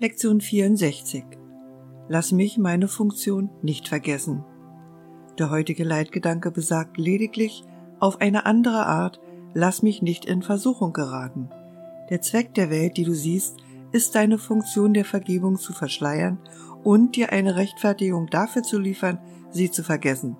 Lektion 64. Lass mich meine Funktion nicht vergessen. Der heutige Leitgedanke besagt lediglich auf eine andere Art, lass mich nicht in Versuchung geraten. Der Zweck der Welt, die du siehst, ist deine Funktion der Vergebung zu verschleiern und dir eine Rechtfertigung dafür zu liefern, sie zu vergessen.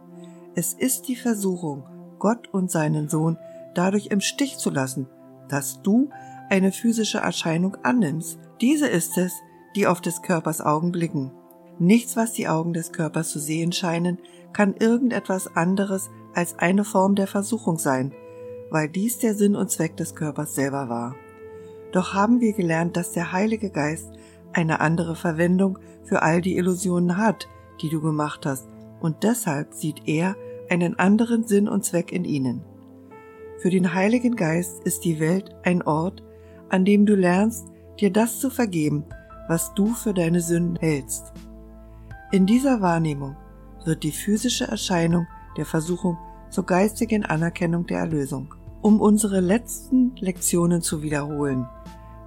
Es ist die Versuchung, Gott und seinen Sohn dadurch im Stich zu lassen, dass du eine physische Erscheinung annimmst. Diese ist es, die auf des Körpers Augen blicken. Nichts, was die Augen des Körpers zu sehen scheinen, kann irgendetwas anderes als eine Form der Versuchung sein, weil dies der Sinn und Zweck des Körpers selber war. Doch haben wir gelernt, dass der Heilige Geist eine andere Verwendung für all die Illusionen hat, die du gemacht hast, und deshalb sieht er einen anderen Sinn und Zweck in ihnen. Für den Heiligen Geist ist die Welt ein Ort, an dem du lernst, dir das zu vergeben, was du für deine Sünden hältst. In dieser Wahrnehmung wird die physische Erscheinung der Versuchung zur geistigen Anerkennung der Erlösung. Um unsere letzten Lektionen zu wiederholen,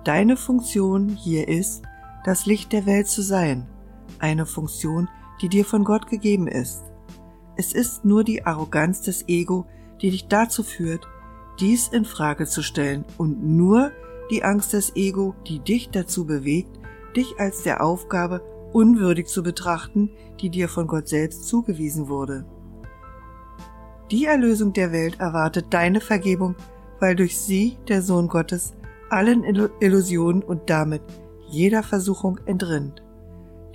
deine Funktion hier ist, das Licht der Welt zu sein, eine Funktion, die dir von Gott gegeben ist. Es ist nur die Arroganz des Ego, die dich dazu führt, dies in Frage zu stellen und nur die Angst des Ego, die dich dazu bewegt, dich als der Aufgabe unwürdig zu betrachten, die dir von Gott selbst zugewiesen wurde. Die Erlösung der Welt erwartet deine Vergebung, weil durch sie der Sohn Gottes allen Illusionen und damit jeder Versuchung entrinnt.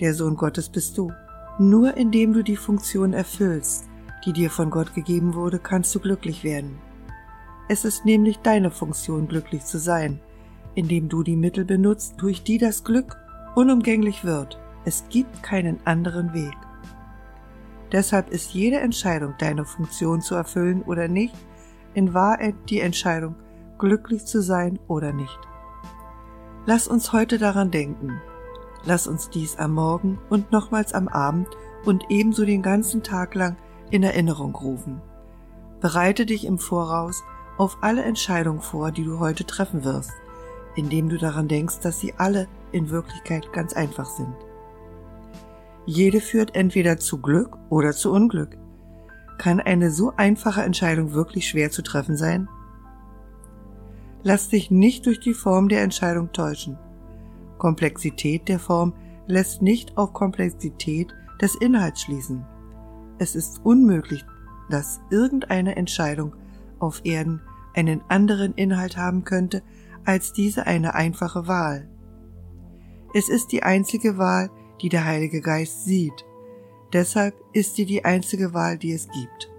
Der Sohn Gottes bist du. Nur indem du die Funktion erfüllst, die dir von Gott gegeben wurde, kannst du glücklich werden. Es ist nämlich deine Funktion, glücklich zu sein, indem du die Mittel benutzt, durch die das Glück unumgänglich wird. Es gibt keinen anderen Weg. Deshalb ist jede Entscheidung, deine Funktion zu erfüllen oder nicht, in Wahrheit die Entscheidung, glücklich zu sein oder nicht. Lass uns heute daran denken. Lass uns dies am Morgen und nochmals am Abend und ebenso den ganzen Tag lang in Erinnerung rufen. Bereite dich im Voraus auf alle Entscheidungen vor, die du heute treffen wirst indem du daran denkst, dass sie alle in Wirklichkeit ganz einfach sind. Jede führt entweder zu Glück oder zu Unglück. Kann eine so einfache Entscheidung wirklich schwer zu treffen sein? Lass dich nicht durch die Form der Entscheidung täuschen. Komplexität der Form lässt nicht auf Komplexität des Inhalts schließen. Es ist unmöglich, dass irgendeine Entscheidung auf Erden einen anderen Inhalt haben könnte als diese eine einfache Wahl. Es ist die einzige Wahl, die der Heilige Geist sieht. Deshalb ist sie die einzige Wahl, die es gibt.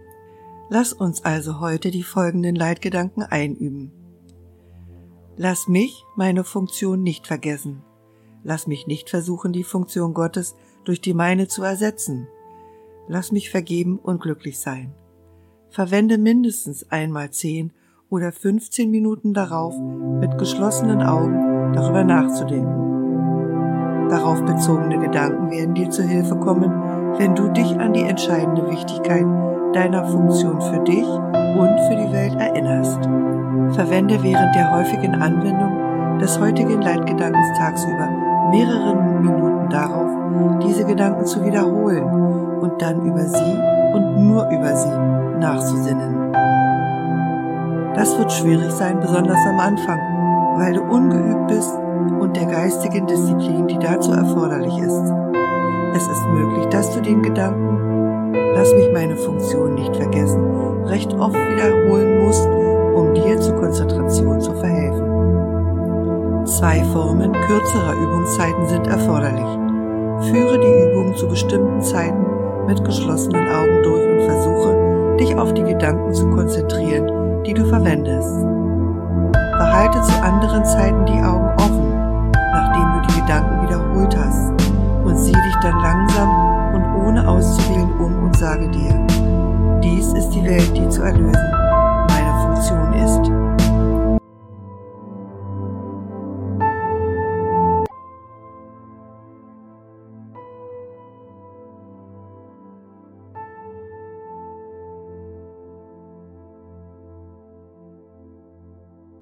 Lass uns also heute die folgenden Leitgedanken einüben. Lass mich meine Funktion nicht vergessen. Lass mich nicht versuchen, die Funktion Gottes durch die meine zu ersetzen. Lass mich vergeben und glücklich sein. Verwende mindestens einmal zehn oder 15 Minuten darauf mit geschlossenen Augen darüber nachzudenken. Darauf bezogene Gedanken werden dir zu Hilfe kommen, wenn du dich an die entscheidende Wichtigkeit deiner Funktion für dich und für die Welt erinnerst. Verwende während der häufigen Anwendung des heutigen Leitgedankens tagsüber mehrere Minuten darauf, diese Gedanken zu wiederholen und dann über sie und nur über sie nachzusinnen. Das wird schwierig sein, besonders am Anfang, weil du ungeübt bist und der geistigen Disziplin, die dazu erforderlich ist. Es ist möglich, dass du den Gedanken, lass mich meine Funktion nicht vergessen, recht oft wiederholen musst, um dir zur Konzentration zu verhelfen. Zwei Formen kürzerer Übungszeiten sind erforderlich. Führe die Übung zu bestimmten Zeiten mit geschlossenen Augen durch und versuche, dich auf die Gedanken zu konzentrieren, die du verwendest. Behalte zu anderen Zeiten die Augen offen, nachdem du die Gedanken wiederholt hast, und sieh dich dann langsam und ohne auszuwählen um und sage dir, dies ist die Welt, die zu erlösen